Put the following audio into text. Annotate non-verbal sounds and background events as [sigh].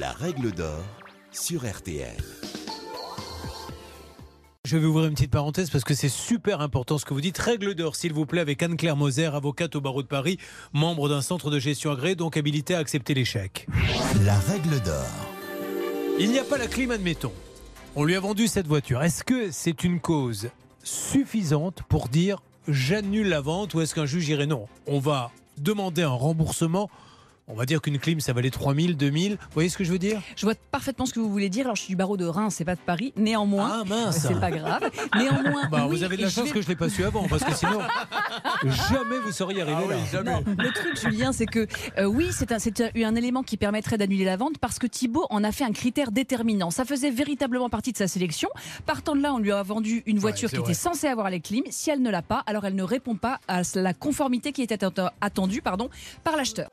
La règle d'or sur RTL. Je vais ouvrir une petite parenthèse parce que c'est super important ce que vous dites. Règle d'or, s'il vous plaît, avec Anne-Claire Moser, avocate au barreau de Paris, membre d'un centre de gestion agréé, donc habilité à accepter l'échec. La règle d'or. Il n'y a pas la clim, admettons. On lui a vendu cette voiture. Est-ce que c'est une cause suffisante pour dire j'annule la vente ou est-ce qu'un juge dirait non? On va demander un remboursement on va dire qu'une clim, ça valait 3000, 2000. Vous voyez ce que je veux dire? Je vois parfaitement ce que vous voulez dire. Alors, je suis du barreau de Reims, c'est pas de Paris. Néanmoins, Ah mince c'est pas grave. Néanmoins, Bah, oui, Vous avez de la chance vais- que je ne l'ai pas su avant, parce que sinon, [laughs] jamais vous seriez arrivé là. Non, le truc, Julien, c'est que euh, oui, c'est un, un, un élément qui permettrait d'annuler la vente parce que Thibault en a fait un critère déterminant. Ça faisait véritablement partie de sa sélection. Partant de là, on lui a vendu une voiture qui vrai. était censée avoir les clims. Si elle ne l'a pas, alors elle ne répond pas à la conformité qui était atte- attendue pardon, par l'acheteur.